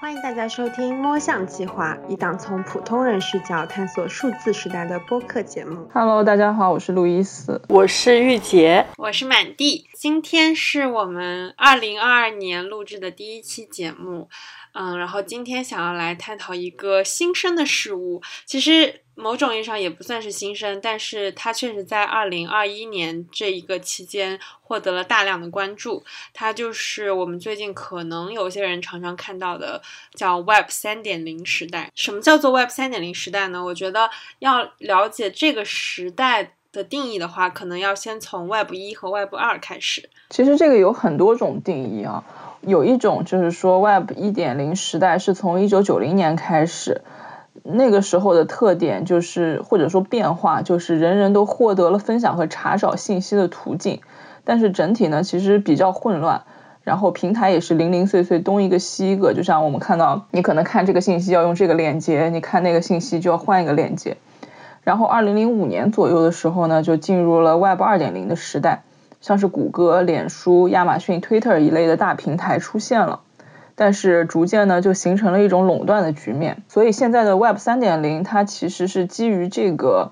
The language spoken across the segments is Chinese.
欢迎大家收听《摸象计划》，一档从普通人视角探索数字时代的播客节目。Hello，大家好，我是路易斯，我是玉洁，我是满地。今天是我们二零二二年录制的第一期节目，嗯，然后今天想要来探讨一个新生的事物，其实。某种意义上也不算是新生，但是它确实在二零二一年这一个期间获得了大量的关注。它就是我们最近可能有些人常常看到的叫 Web 三点零时代。什么叫做 Web 三点零时代呢？我觉得要了解这个时代的定义的话，可能要先从 Web 一和 Web 二开始。其实这个有很多种定义啊，有一种就是说 Web 一点零时代是从一九九零年开始。那个时候的特点就是，或者说变化就是，人人都获得了分享和查找信息的途径，但是整体呢其实比较混乱，然后平台也是零零碎碎，东一个西一个，就像我们看到，你可能看这个信息要用这个链接，你看那个信息就要换一个链接。然后二零零五年左右的时候呢，就进入了 Web 二点零的时代，像是谷歌、脸书、亚马逊、Twitter 一类的大平台出现了。但是逐渐呢，就形成了一种垄断的局面。所以现在的 Web 三点零，它其实是基于这个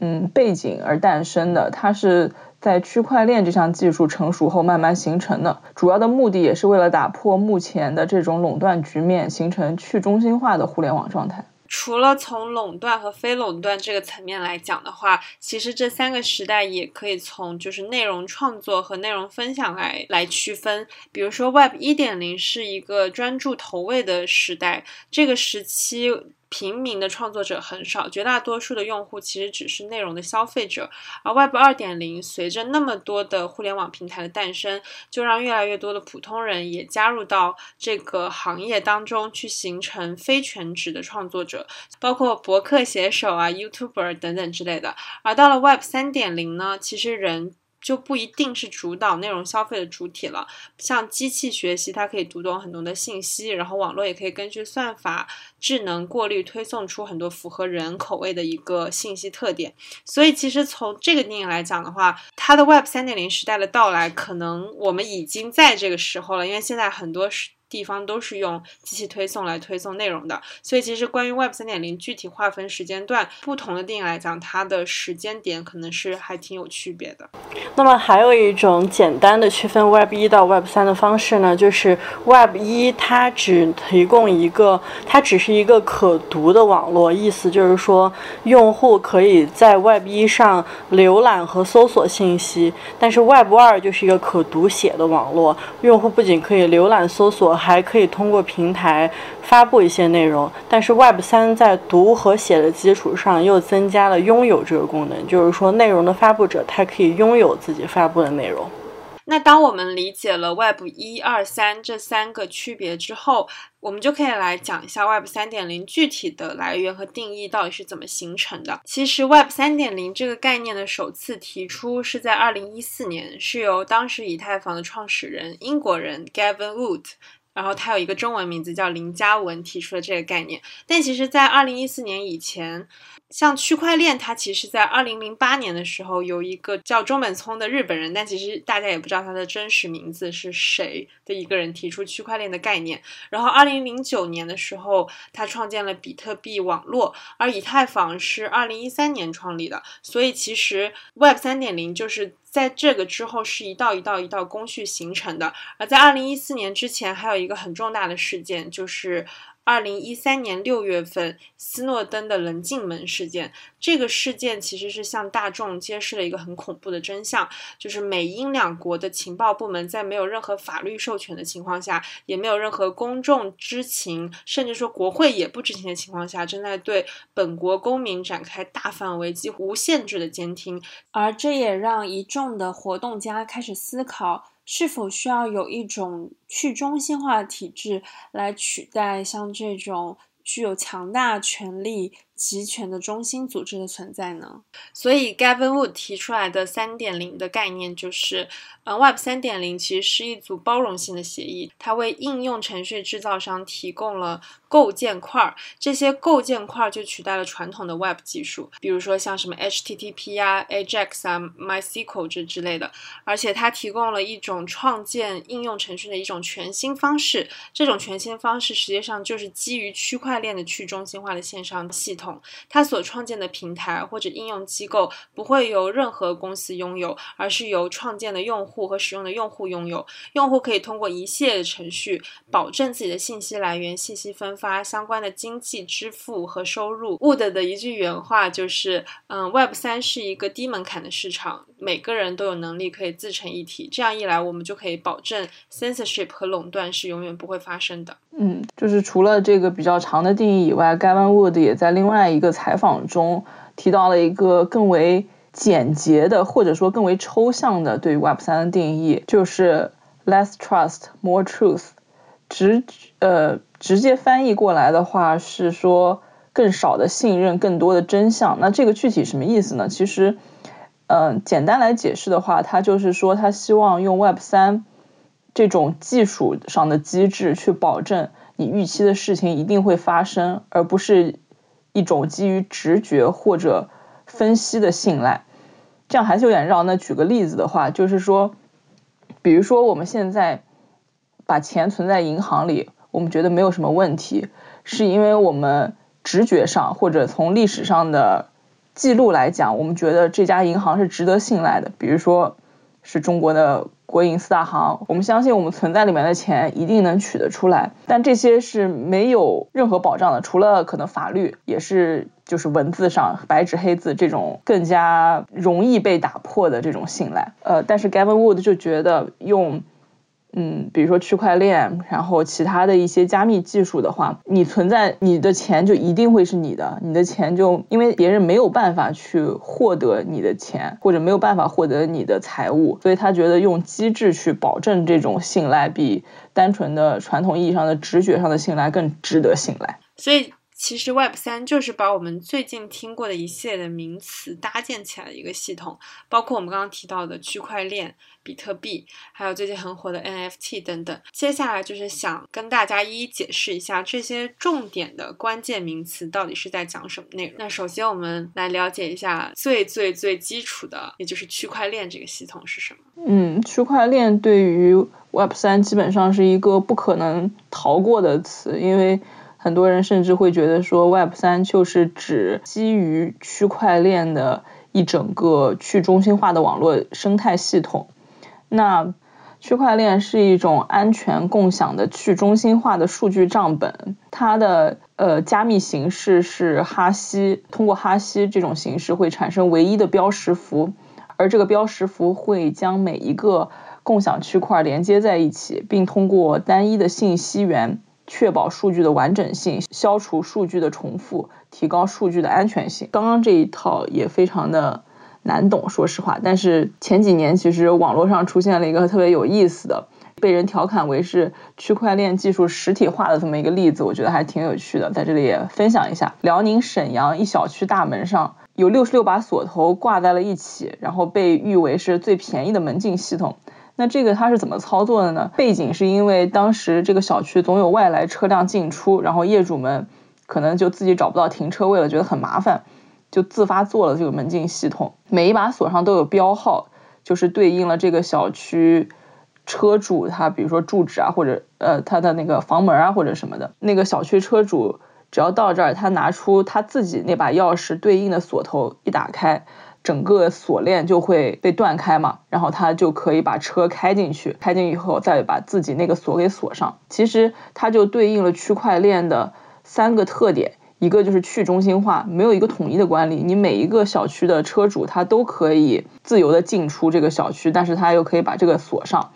嗯背景而诞生的。它是在区块链这项技术成熟后慢慢形成的。主要的目的也是为了打破目前的这种垄断局面，形成去中心化的互联网状态。除了从垄断和非垄断这个层面来讲的话，其实这三个时代也可以从就是内容创作和内容分享来来区分。比如说，Web 一点零是一个专注投喂的时代，这个时期。平民的创作者很少，绝大多数的用户其实只是内容的消费者。而 Web 二点零随着那么多的互联网平台的诞生，就让越来越多的普通人也加入到这个行业当中去，形成非全职的创作者，包括博客写手啊、YouTuber 等等之类的。而到了 Web 三点零呢，其实人。就不一定是主导内容消费的主体了。像机器学习，它可以读懂很多的信息，然后网络也可以根据算法智能过滤推送出很多符合人口味的一个信息特点。所以，其实从这个定义来讲的话，它的 Web 三点零时代的到来，可能我们已经在这个时候了，因为现在很多是。地方都是用机器推送来推送内容的，所以其实关于 Web 三点零具体划分时间段不同的定义来讲，它的时间点可能是还挺有区别的。那么还有一种简单的区分 Web 一到 Web 三的方式呢，就是 Web 一它只提供一个，它只是一个可读的网络，意思就是说用户可以在 Web 一上浏览和搜索信息，但是 Web 二就是一个可读写的网络，用户不仅可以浏览搜索。还可以通过平台发布一些内容，但是 Web 三在读和写的基础上又增加了拥有这个功能，就是说内容的发布者他可以拥有自己发布的内容。那当我们理解了 Web 一二三这三个区别之后，我们就可以来讲一下 Web 三点零具体的来源和定义到底是怎么形成的。其实 Web 三点零这个概念的首次提出是在二零一四年，是由当时以太坊的创始人英国人 Gavin Wood。然后他有一个中文名字叫林嘉文，提出了这个概念。但其实，在二零一四年以前，像区块链，它其实在二零零八年的时候，有一个叫中本聪的日本人，但其实大家也不知道他的真实名字是谁的一个人提出区块链的概念。然后二零零九年的时候，他创建了比特币网络，而以太坊是二零一三年创立的。所以其实 Web 三点零就是。在这个之后是一道一道一道工序形成的，而在二零一四年之前，还有一个很重大的事件，就是二零一三年六月份斯诺登的棱镜门事件。这个事件其实是向大众揭示了一个很恐怖的真相，就是美英两国的情报部门在没有任何法律授权的情况下，也没有任何公众知情，甚至说国会也不知情的情况下，正在对本国公民展开大范围、几乎无限制的监听，而这也让一众。的活动家开始思考，是否需要有一种去中心化的体制来取代像这种具有强大权力集权的中心组织的存在呢？所以 Gavin Wood 提出来的三点零的概念就是，嗯，Web 三点零其实是一组包容性的协议，它为应用程序制造商提供了构建块儿，这些构建块儿就取代了传统的 Web 技术，比如说像什么 HTTP 啊、Ajax 啊、MySQL 这之类的，而且它提供了一种创建应用程序的一种全新方式，这种全新方式实际上就是基于区块链的去中心化的线上系统。它所创建的平台或者应用机构不会由任何公司拥有，而是由创建的用户和使用的用户拥有。用户可以通过一系列的程序保证自己的信息来源、信息分发、相关的经济支付和收入。Wood 的一句原话就是：嗯，Web 三是一个低门槛的市场，每个人都有能力可以自成一体。这样一来，我们就可以保证 censorship 和垄断是永远不会发生的。嗯，就是除了这个比较长的定义以外，Gavin Wood 也在另外一个采访中提到了一个更为简洁的，或者说更为抽象的对于 Web 三的定义，就是 less trust, more truth。直呃直接翻译过来的话是说更少的信任，更多的真相。那这个具体什么意思呢？其实，嗯，简单来解释的话，他就是说他希望用 Web 三。这种技术上的机制去保证你预期的事情一定会发生，而不是一种基于直觉或者分析的信赖。这样还是有点绕。那举个例子的话，就是说，比如说我们现在把钱存在银行里，我们觉得没有什么问题，是因为我们直觉上或者从历史上的记录来讲，我们觉得这家银行是值得信赖的。比如说，是中国的。国营四大行，我们相信我们存在里面的钱一定能取得出来，但这些是没有任何保障的，除了可能法律，也是就是文字上白纸黑字这种更加容易被打破的这种信赖。呃，但是 Gavin Wood 就觉得用。嗯，比如说区块链，然后其他的一些加密技术的话，你存在你的钱就一定会是你的，你的钱就因为别人没有办法去获得你的钱，或者没有办法获得你的财物，所以他觉得用机制去保证这种信赖，比单纯的传统意义上的直觉上的信赖更值得信赖。所以。其实 Web 三就是把我们最近听过的一系列的名词搭建起来的一个系统，包括我们刚刚提到的区块链、比特币，还有最近很火的 NFT 等等。接下来就是想跟大家一一解释一下这些重点的关键名词到底是在讲什么内容。那首先我们来了解一下最最最基础的，也就是区块链这个系统是什么。嗯，区块链对于 Web 三基本上是一个不可能逃过的词，因为。很多人甚至会觉得说，Web 三就是指基于区块链的一整个去中心化的网络生态系统。那区块链是一种安全共享的去中心化的数据账本，它的呃加密形式是哈希，通过哈希这种形式会产生唯一的标识符，而这个标识符会将每一个共享区块连接在一起，并通过单一的信息源。确保数据的完整性，消除数据的重复，提高数据的安全性。刚刚这一套也非常的难懂，说实话。但是前几年其实网络上出现了一个特别有意思的，被人调侃为是区块链技术实体化的这么一个例子，我觉得还挺有趣的，在这里也分享一下。辽宁沈阳一小区大门上有六十六把锁头挂在了一起，然后被誉为是最便宜的门禁系统。那这个它是怎么操作的呢？背景是因为当时这个小区总有外来车辆进出，然后业主们可能就自己找不到停车位了，觉得很麻烦，就自发做了这个门禁系统。每一把锁上都有标号，就是对应了这个小区车主他，比如说住址啊，或者呃他的那个房门啊或者什么的。那个小区车主只要到这儿，他拿出他自己那把钥匙对应的锁头一打开。整个锁链就会被断开嘛，然后他就可以把车开进去，开进以后再把自己那个锁给锁上。其实它就对应了区块链的三个特点，一个就是去中心化，没有一个统一的管理，你每一个小区的车主他都可以自由的进出这个小区，但是他又可以把这个锁上。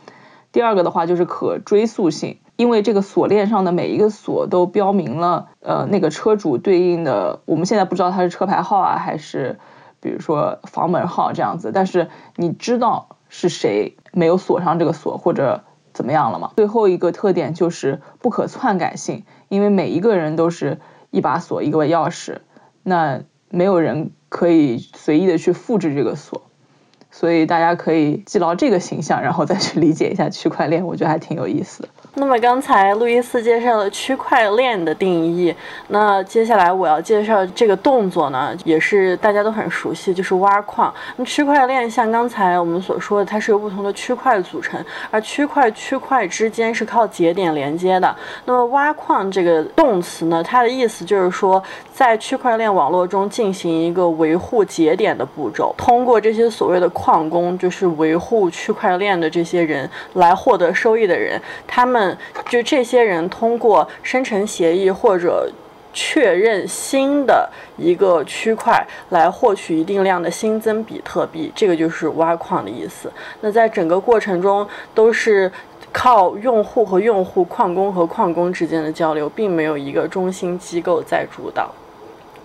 第二个的话就是可追溯性，因为这个锁链上的每一个锁都标明了呃那个车主对应的，我们现在不知道他是车牌号啊还是。比如说房门号这样子，但是你知道是谁没有锁上这个锁或者怎么样了吗？最后一个特点就是不可篡改性，因为每一个人都是一把锁一个钥匙，那没有人可以随意的去复制这个锁。所以大家可以记牢这个形象，然后再去理解一下区块链，我觉得还挺有意思的。那么刚才路易斯介绍了区块链的定义，那接下来我要介绍这个动作呢，也是大家都很熟悉，就是挖矿。那区块链像刚才我们所说的，它是由不同的区块组成，而区块区块之间是靠节点连接的。那么挖矿这个动词呢，它的意思就是说，在区块链网络中进行一个维护节点的步骤，通过这些所谓的矿工，就是维护区块链的这些人来获得收益的人，他们。就这些人通过生成协议或者确认新的一个区块来获取一定量的新增比特币，这个就是挖矿的意思。那在整个过程中都是靠用户和用户、矿工和矿工之间的交流，并没有一个中心机构在主导。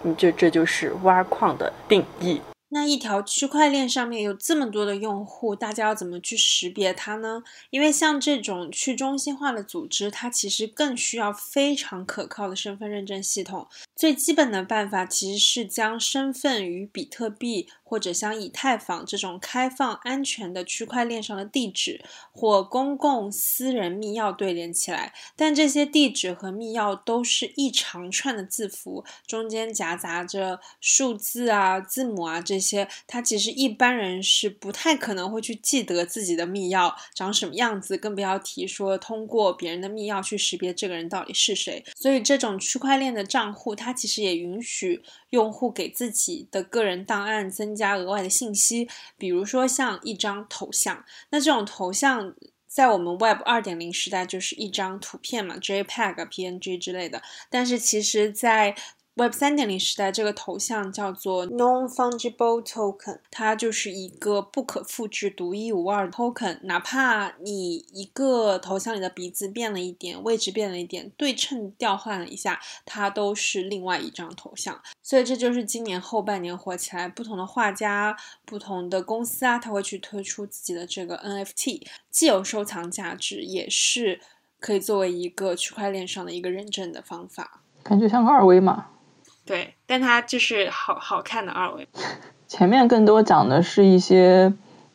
嗯，这这就是挖矿的定义。那一条区块链上面有这么多的用户，大家要怎么去识别它呢？因为像这种去中心化的组织，它其实更需要非常可靠的身份认证系统。最基本的办法其实是将身份与比特币或者像以太坊这种开放安全的区块链上的地址或公共私人密钥对连起来。但这些地址和密钥都是一长串的字符，中间夹杂着数字啊、字母啊这些。它其实一般人是不太可能会去记得自己的密钥长什么样子，更不要提说通过别人的密钥去识别这个人到底是谁。所以这种区块链的账户，它其实也允许用户给自己的个人档案增加额外的信息，比如说像一张头像。那这种头像在我们 Web 二点零时代就是一张图片嘛，JPEG、PNG 之类的。但是其实，在 Web 三点零时代，这个头像叫做 Non-Fungible Token，它就是一个不可复制、独一无二的 token。哪怕你一个头像里的鼻子变了一点，位置变了一点，对称调换了一下，它都是另外一张头像。所以这就是今年后半年火起来，不同的画家、不同的公司啊，他会去推出自己的这个 NFT，既有收藏价值，也是可以作为一个区块链上的一个认证的方法。感觉像个二维码。对，但它就是好好看的二维。前面更多讲的是一些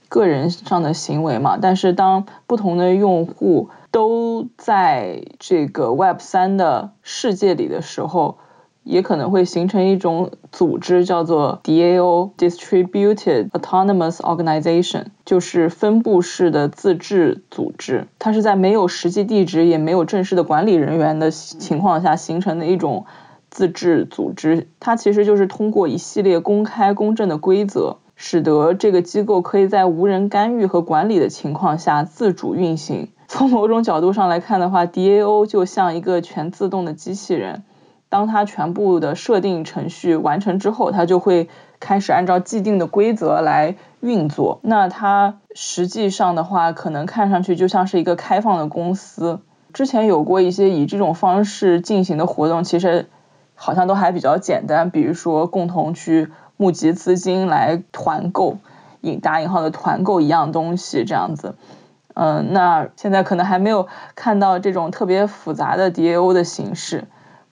个人上的行为嘛，但是当不同的用户都在这个 Web 三的世界里的时候，也可能会形成一种组织，叫做 DAO（Distributed Autonomous Organization），就是分布式的自治组织。它是在没有实际地址也没有正式的管理人员的情况下形成的一种。自治组织，它其实就是通过一系列公开公正的规则，使得这个机构可以在无人干预和管理的情况下自主运行。从某种角度上来看的话，DAO 就像一个全自动的机器人，当它全部的设定程序完成之后，它就会开始按照既定的规则来运作。那它实际上的话，可能看上去就像是一个开放的公司。之前有过一些以这种方式进行的活动，其实。好像都还比较简单，比如说共同去募集资金来团购，引打引号的团购一样东西这样子。嗯，那现在可能还没有看到这种特别复杂的 DAO 的形式，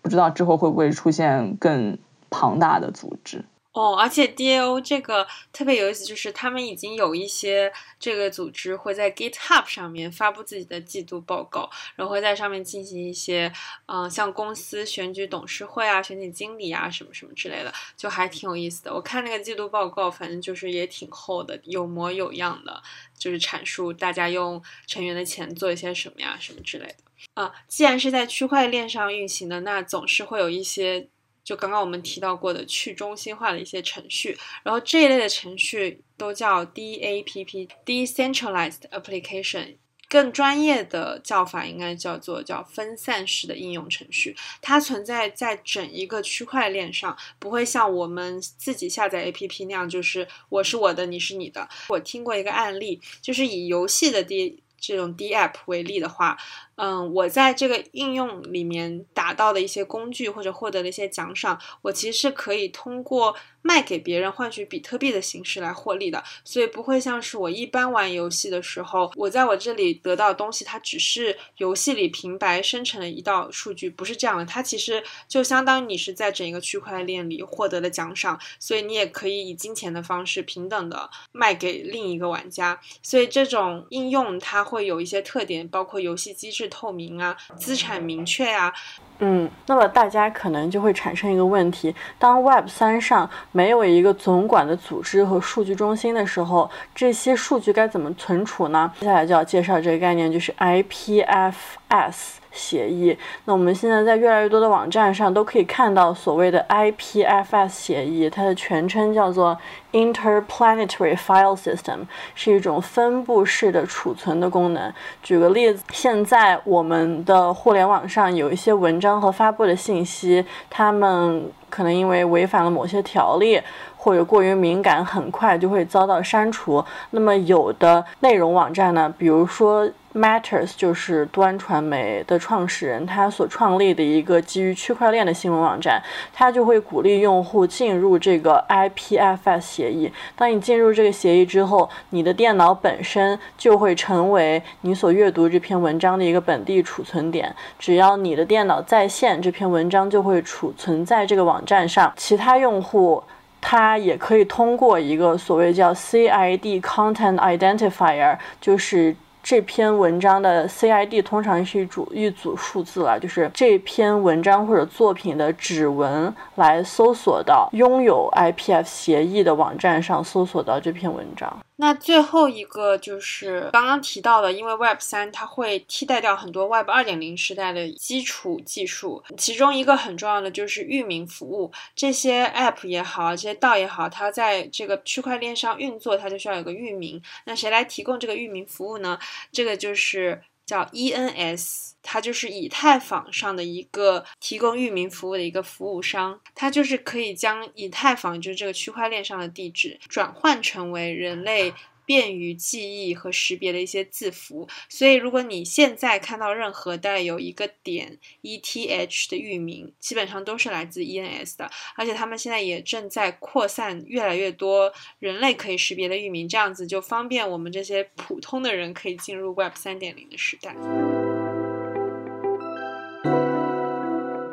不知道之后会不会出现更庞大的组织。哦，而且 DAO 这个特别有意思，就是他们已经有一些这个组织会在 GitHub 上面发布自己的季度报告，然后会在上面进行一些，嗯，像公司选举董事会啊、选举经理啊什么什么之类的，就还挺有意思的。我看那个季度报告，反正就是也挺厚的，有模有样的，就是阐述大家用成员的钱做一些什么呀、什么之类的。啊，既然是在区块链上运行的，那总是会有一些。就刚刚我们提到过的去中心化的一些程序，然后这一类的程序都叫 DApp（Decentralized Application），更专业的叫法应该叫做叫分散式的应用程序。它存在在整一个区块链上，不会像我们自己下载 APP 那样，就是我是我的，你是你的。我听过一个案例，就是以游戏的 D 这种 DApp 为例的话。嗯，我在这个应用里面达到的一些工具或者获得的一些奖赏，我其实是可以通过卖给别人换取比特币的形式来获利的。所以不会像是我一般玩游戏的时候，我在我这里得到的东西，它只是游戏里平白生成的一道数据，不是这样的。它其实就相当于你是在整一个区块链里获得的奖赏，所以你也可以以金钱的方式平等的卖给另一个玩家。所以这种应用它会有一些特点，包括游戏机制透明啊，资产明确啊。嗯，那么大家可能就会产生一个问题：当 Web 三上没有一个总管的组织和数据中心的时候，这些数据该怎么存储呢？接下来就要介绍这个概念，就是 IPFS。协议。那我们现在在越来越多的网站上都可以看到所谓的 IPFS 协议，它的全称叫做 Interplanetary File System，是一种分布式的储存的功能。举个例子，现在我们的互联网上有一些文章和发布的信息，它们可能因为违反了某些条例或者过于敏感，很快就会遭到删除。那么有的内容网站呢，比如说。Matters 就是端传媒的创始人，他所创立的一个基于区块链的新闻网站，他就会鼓励用户进入这个 IPFS 协议。当你进入这个协议之后，你的电脑本身就会成为你所阅读这篇文章的一个本地储存点。只要你的电脑在线，这篇文章就会储存在这个网站上。其他用户他也可以通过一个所谓叫 CID Content Identifier，就是。这篇文章的 CID 通常是一组一组数字了，就是这篇文章或者作品的指纹来搜索到拥有 IPF 协议的网站上搜索到这篇文章。那最后一个就是刚刚提到的，因为 Web 三它会替代掉很多 Web 二点零时代的基础技术，其中一个很重要的就是域名服务。这些 App 也好，这些道也好，它在这个区块链上运作，它就需要有个域名。那谁来提供这个域名服务呢？这个就是叫 ENS。它就是以太坊上的一个提供域名服务的一个服务商，它就是可以将以太坊就是这个区块链上的地址转换成为人类。便于记忆和识别的一些字符，所以如果你现在看到任何带有一个点 ETH 的域名，基本上都是来自 ENS 的，而且他们现在也正在扩散越来越多人类可以识别的域名，这样子就方便我们这些普通的人可以进入 Web 三点零的时代。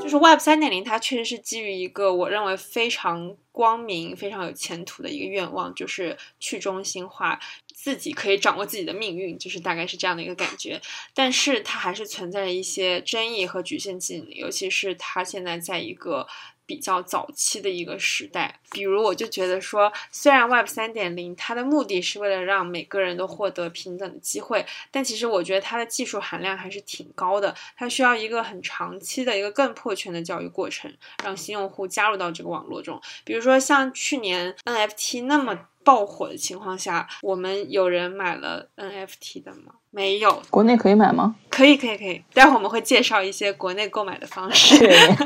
就是 Web 三点零，它确实是基于一个我认为非常光明、非常有前途的一个愿望，就是去中心化，自己可以掌握自己的命运，就是大概是这样的一个感觉。但是它还是存在着一些争议和局限性，尤其是它现在在一个。比较早期的一个时代，比如我就觉得说，虽然 Web 三点零它的目的是为了让每个人都获得平等的机会，但其实我觉得它的技术含量还是挺高的，它需要一个很长期的一个更破圈的教育过程，让新用户加入到这个网络中。比如说像去年 NFT 那么爆火的情况下，我们有人买了 NFT 的吗？没有，国内可以买吗？可以，可以，可以。待会儿我们会介绍一些国内购买的方式。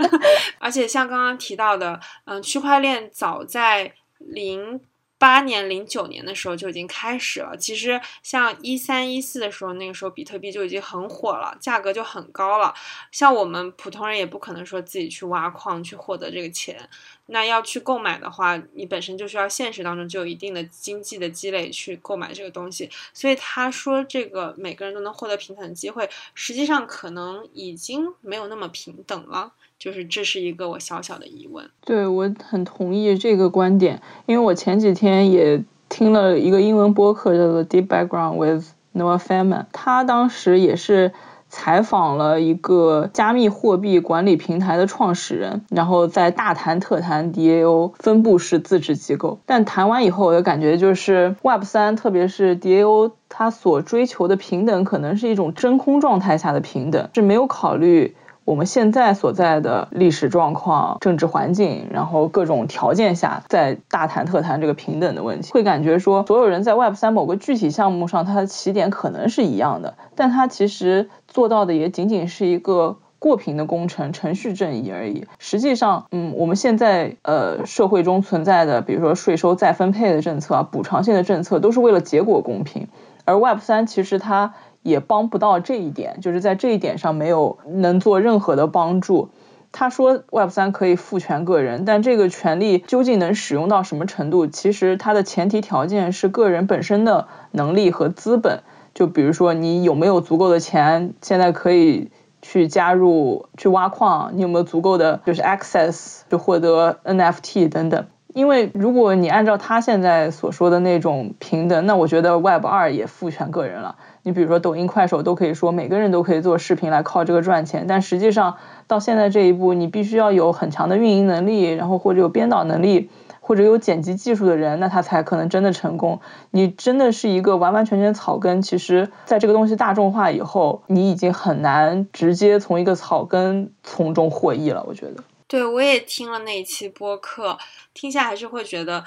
而且像刚刚提到的，嗯，区块链早在零八年、零九年的时候就已经开始了。其实像一三一四的时候，那个时候比特币就已经很火了，价格就很高了。像我们普通人也不可能说自己去挖矿去获得这个钱。那要去购买的话，你本身就需要现实当中就有一定的经济的积累去购买这个东西。所以他说这个每个人都能获得平等的机会，实际上可能已经没有那么平等了。就是这是一个我小小的疑问。对我很同意这个观点，因为我前几天也听了一个英文播客叫做 Deep Background with Noah Feynman，他当时也是。采访了一个加密货币管理平台的创始人，然后在大谈特谈 DAO 分布式自治机构。但谈完以后，我的感觉就是 Web 三，特别是 DAO，它所追求的平等，可能是一种真空状态下的平等，是没有考虑。我们现在所在的历史状况、政治环境，然后各种条件下，在大谈特谈这个平等的问题，会感觉说，所有人在 Web 三某个具体项目上，它的起点可能是一样的，但它其实做到的也仅仅是一个过平的工程、程序正义而已。实际上，嗯，我们现在呃社会中存在的，比如说税收再分配的政策啊、补偿性的政策，都是为了结果公平，而 Web 三其实它。也帮不到这一点，就是在这一点上没有能做任何的帮助。他说 Web 三可以赋权个人，但这个权利究竟能使用到什么程度？其实它的前提条件是个人本身的能力和资本。就比如说你有没有足够的钱，现在可以去加入去挖矿？你有没有足够的就是 access 就获得 NFT 等等？因为如果你按照他现在所说的那种平等，那我觉得 Web 二也赋权个人了。你比如说抖音、快手都可以说每个人都可以做视频来靠这个赚钱，但实际上到现在这一步，你必须要有很强的运营能力，然后或者有编导能力，或者有剪辑技术的人，那他才可能真的成功。你真的是一个完完全全草根，其实在这个东西大众化以后，你已经很难直接从一个草根从中获益了。我觉得，对我也听了那一期播客，听下还是会觉得。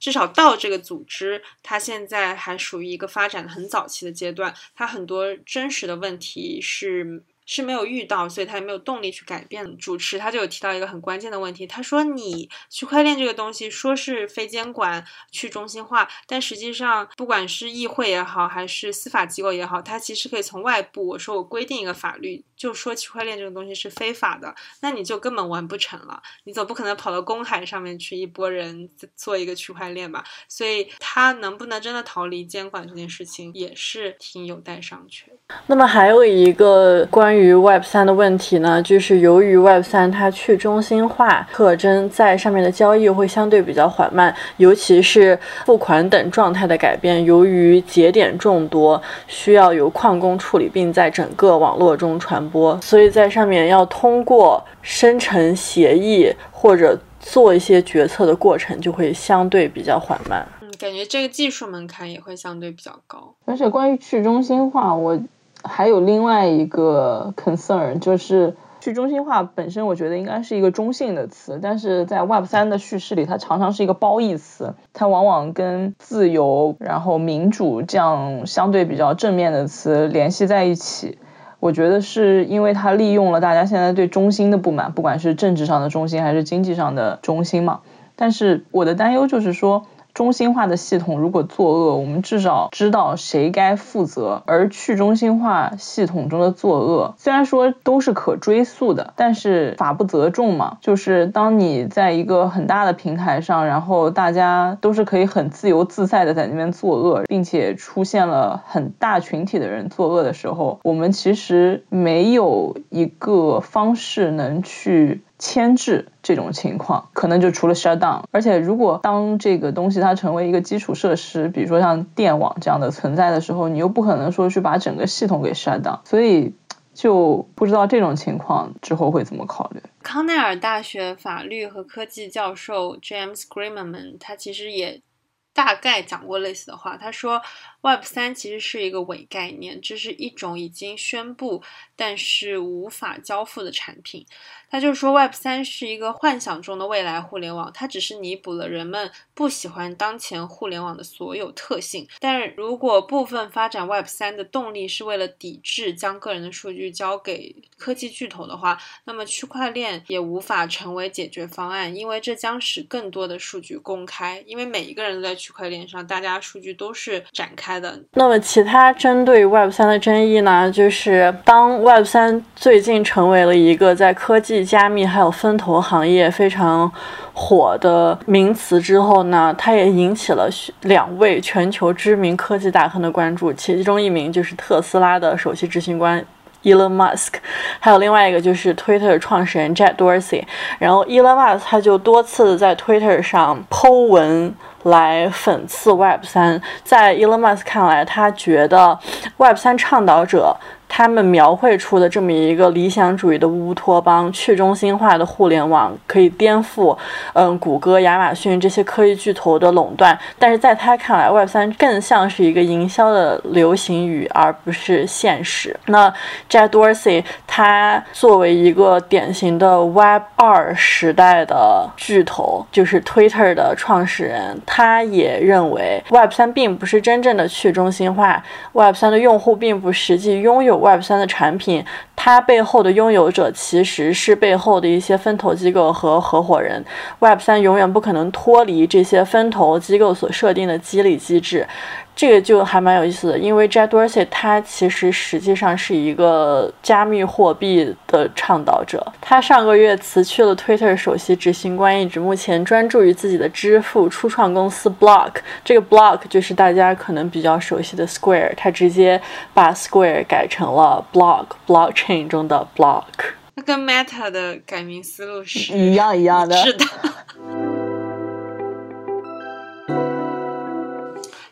至少到这个组织，它现在还属于一个发展的很早期的阶段，它很多真实的问题是。是没有遇到，所以他也没有动力去改变。主持他就有提到一个很关键的问题，他说：“你区块链这个东西说是非监管、去中心化，但实际上不管是议会也好，还是司法机构也好，它其实可以从外部，我说我规定一个法律，就说区块链这个东西是非法的，那你就根本完不成了。你总不可能跑到公海上面去一拨人做一个区块链吧？所以它能不能真的逃离监管这件事情，也是挺有待商榷。那么还有一个关于。于 Web 三的问题呢，就是由于 Web 三它去中心化特征在上面的交易会相对比较缓慢，尤其是付款等状态的改变，由于节点众多，需要由矿工处理，并在整个网络中传播，所以在上面要通过生成协议或者做一些决策的过程就会相对比较缓慢。嗯，感觉这个技术门槛也会相对比较高。而且关于去中心化，我。还有另外一个 concern，就是去中心化本身，我觉得应该是一个中性的词，但是在 Web 三的叙事里，它常常是一个褒义词，它往往跟自由、然后民主这样相对比较正面的词联系在一起。我觉得是因为它利用了大家现在对中心的不满，不管是政治上的中心还是经济上的中心嘛。但是我的担忧就是说。中心化的系统如果作恶，我们至少知道谁该负责。而去中心化系统中的作恶，虽然说都是可追溯的，但是法不责众嘛。就是当你在一个很大的平台上，然后大家都是可以很自由自在的在那边作恶，并且出现了很大群体的人作恶的时候，我们其实没有一个方式能去。牵制这种情况，可能就除了 shut down。而且，如果当这个东西它成为一个基础设施，比如说像电网这样的存在的时候，你又不可能说去把整个系统给 shut down。所以，就不知道这种情况之后会怎么考虑。康奈尔大学法律和科技教授 James Greman 他其实也大概讲过类似的话，他说。Web 三其实是一个伪概念，这是一种已经宣布但是无法交付的产品。他就是说，Web 三是一个幻想中的未来互联网，它只是弥补了人们不喜欢当前互联网的所有特性。但如果部分发展 Web 三的动力是为了抵制将个人的数据交给科技巨头的话，那么区块链也无法成为解决方案，因为这将使更多的数据公开，因为每一个人都在区块链上，大家数据都是展开。那么，其他针对 Web 三的争议呢？就是当 Web 三最近成为了一个在科技加密还有分投行业非常火的名词之后呢，它也引起了两位全球知名科技大亨的关注，其中一名就是特斯拉的首席执行官。Elon Musk，还有另外一个就是 Twitter 创始人 Jack Dorsey。然后 Elon Musk 他就多次在 Twitter 上剖文来讽刺 Web 三。在 Elon Musk 看来，他觉得 Web 三倡导者。他们描绘出的这么一个理想主义的乌托邦、去中心化的互联网，可以颠覆，嗯，谷歌、亚马逊这些科技巨头的垄断。但是在他看来，Web 三更像是一个营销的流行语，而不是现实。那 Jack Dorsey 他作为一个典型的 Web 二时代的巨头，就是 Twitter 的创始人，他也认为 Web 三并不是真正的去中心化，Web 三的用户并不实际拥有。Web 三的产品，它背后的拥有者其实是背后的一些分投机构和合伙人。Web 三永远不可能脱离这些分投机构所设定的激励机制。这个就还蛮有意思的，因为 Jack Dorsey 他其实实际上是一个加密货币的倡导者。他上个月辞去了 Twitter 首席执行官一职，目前专注于自己的支付初创公司 Block。这个 Block 就是大家可能比较熟悉的 Square，他直接把 Square 改成了 Block Blockchain 中的 Block。那跟 Meta 的改名思路是一样一样的。是的。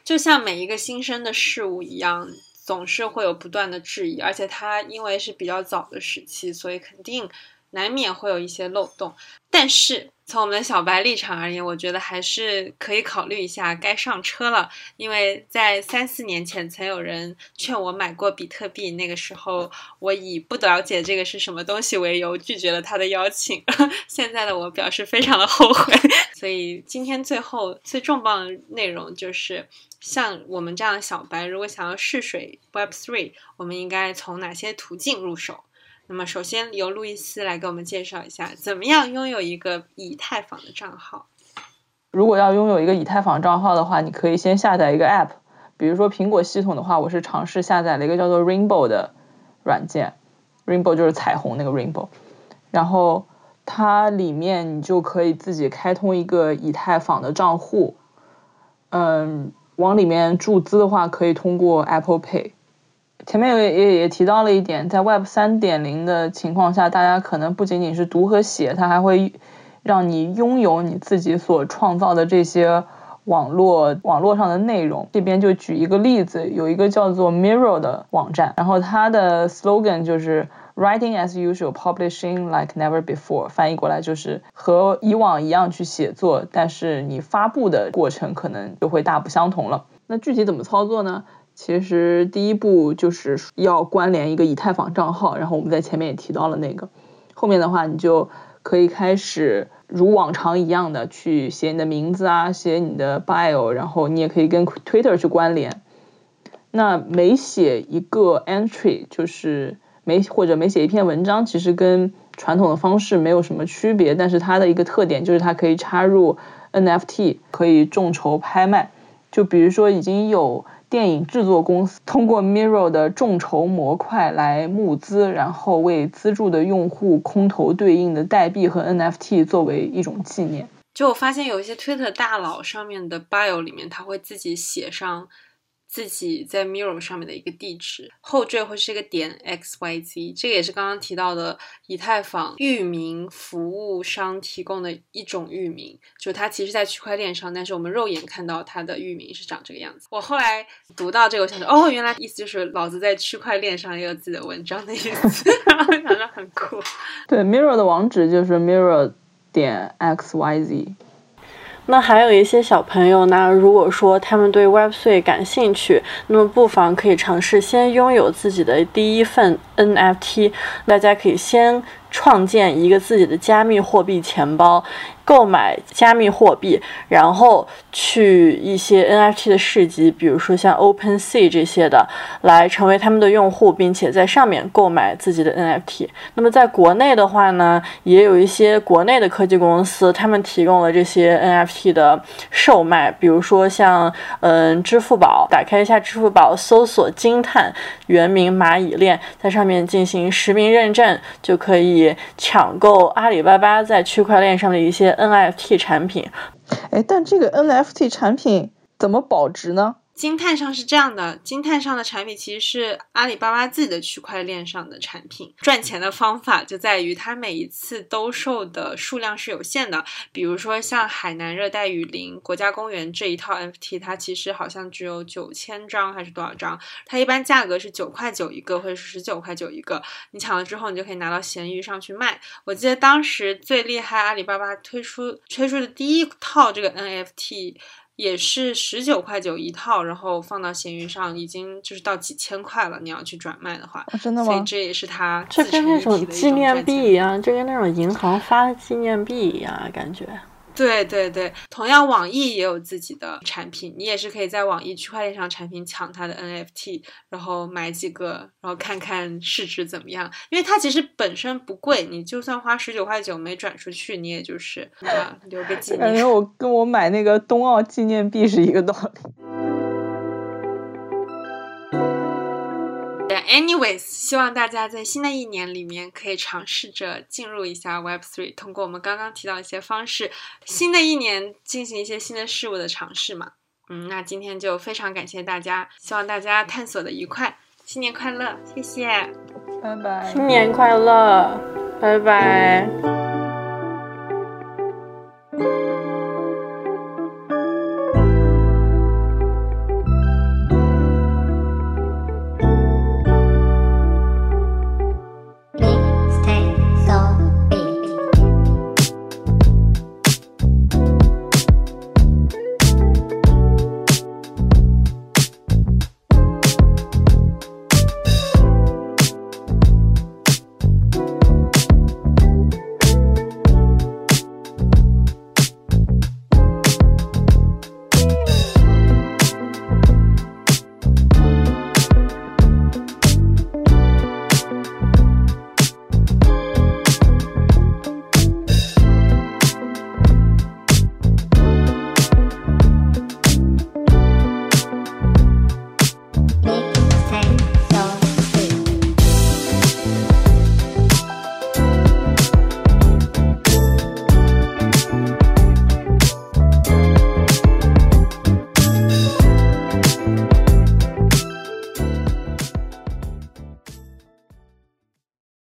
就像每一个新生的事物一样，总是会有不断的质疑，而且它因为是比较早的时期，所以肯定难免会有一些漏洞。但是从我们小白立场而言，我觉得还是可以考虑一下该上车了。因为在三四年前，曾有人劝我买过比特币，那个时候我以不了解这个是什么东西为由拒绝了他的邀请。现在的我表示非常的后悔。所以今天最后最重磅的内容就是。像我们这样的小白，如果想要试水 Web Three，我们应该从哪些途径入手？那么，首先由路易斯来给我们介绍一下，怎么样拥有一个以太坊的账号。如果要拥有一个以太坊账号的话，你可以先下载一个 App，比如说苹果系统的话，我是尝试下载了一个叫做 Rainbow 的软件，Rainbow 就是彩虹那个 Rainbow，然后它里面你就可以自己开通一个以太坊的账户，嗯。往里面注资的话，可以通过 Apple Pay。前面也也也提到了一点，在 Web 三点零的情况下，大家可能不仅仅是读和写，它还会让你拥有你自己所创造的这些网络网络上的内容。这边就举一个例子，有一个叫做 Mirror 的网站，然后它的 slogan 就是。Writing as usual, publishing like never before。翻译过来就是和以往一样去写作，但是你发布的过程可能就会大不相同了。那具体怎么操作呢？其实第一步就是要关联一个以太坊账号，然后我们在前面也提到了那个。后面的话你就可以开始如往常一样的去写你的名字啊，写你的 bio，然后你也可以跟 Twitter 去关联。那每写一个 entry 就是。没或者每写一篇文章，其实跟传统的方式没有什么区别，但是它的一个特点就是它可以插入 NFT，可以众筹拍卖。就比如说已经有电影制作公司通过 Mirror 的众筹模块来募资，然后为资助的用户空投对应的代币和 NFT 作为一种纪念。就我发现有一些 Twitter 大佬上面的 bio 里面，他会自己写上。自己在 Mirror 上面的一个地址后缀会是一个点 x y z，这个也是刚刚提到的以太坊域名服务商提供的一种域名，就它其实，在区块链上，但是我们肉眼看到它的域名是长这个样子。我后来读到这个，我想说，哦，原来意思就是老子在区块链上也有自己的文章的意思，然后想着很酷。对，Mirror 的网址就是 Mirror 点 x y z。那还有一些小朋友呢，如果说他们对 Web3 感兴趣，那么不妨可以尝试先拥有自己的第一份 NFT。大家可以先创建一个自己的加密货币钱包。购买加密货币，然后去一些 NFT 的市集，比如说像 OpenSea 这些的，来成为他们的用户，并且在上面购买自己的 NFT。那么在国内的话呢，也有一些国内的科技公司，他们提供了这些 NFT 的售卖，比如说像嗯支付宝，打开一下支付宝，搜索“惊叹”原名蚂蚁链，在上面进行实名认证，就可以抢购阿里巴巴在区块链上的一些。NFT 产品，哎，但这个 NFT 产品怎么保值呢？金碳上是这样的，金碳上的产品其实是阿里巴巴自己的区块链上的产品。赚钱的方法就在于它每一次兜售的数量是有限的。比如说像海南热带雨林国家公园这一套 NFT，它其实好像只有九千张还是多少张？它一般价格是九块九一个或者是十九块九一个。你抢了之后，你就可以拿到闲鱼上去卖。我记得当时最厉害，阿里巴巴推出推出的第一套这个 NFT。也是十九块九一套，然后放到闲鱼上，已经就是到几千块了。你要去转卖的话，真的吗？所以这也是它这跟那种纪念币一样，这跟那种银行发的纪念币一样，感觉。对对对，同样网易也有自己的产品，你也是可以在网易区块链上产品抢它的 NFT，然后买几个，然后看看市值怎么样。因为它其实本身不贵，你就算花十九块九没转出去，你也就是留个纪念。感觉我跟我买那个冬奥纪念币是一个道理。Anyways，希望大家在新的一年里面可以尝试着进入一下 Web Three，通过我们刚刚提到一些方式，新的一年进行一些新的事物的尝试嘛。嗯，那今天就非常感谢大家，希望大家探索的愉快，新年快乐，谢谢，拜拜，新年快乐，拜拜。